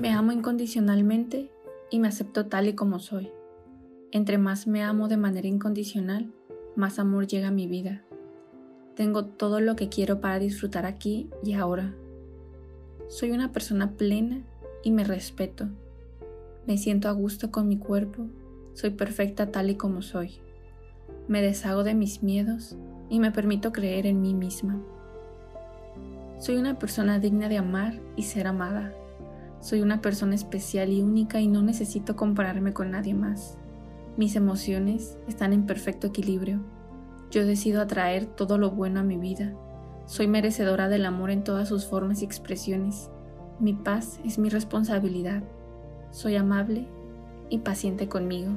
Me amo incondicionalmente y me acepto tal y como soy. Entre más me amo de manera incondicional, más amor llega a mi vida. Tengo todo lo que quiero para disfrutar aquí y ahora. Soy una persona plena y me respeto. Me siento a gusto con mi cuerpo. Soy perfecta tal y como soy. Me deshago de mis miedos y me permito creer en mí misma. Soy una persona digna de amar y ser amada. Soy una persona especial y única y no necesito compararme con nadie más. Mis emociones están en perfecto equilibrio. Yo decido atraer todo lo bueno a mi vida. Soy merecedora del amor en todas sus formas y expresiones. Mi paz es mi responsabilidad. Soy amable y paciente conmigo.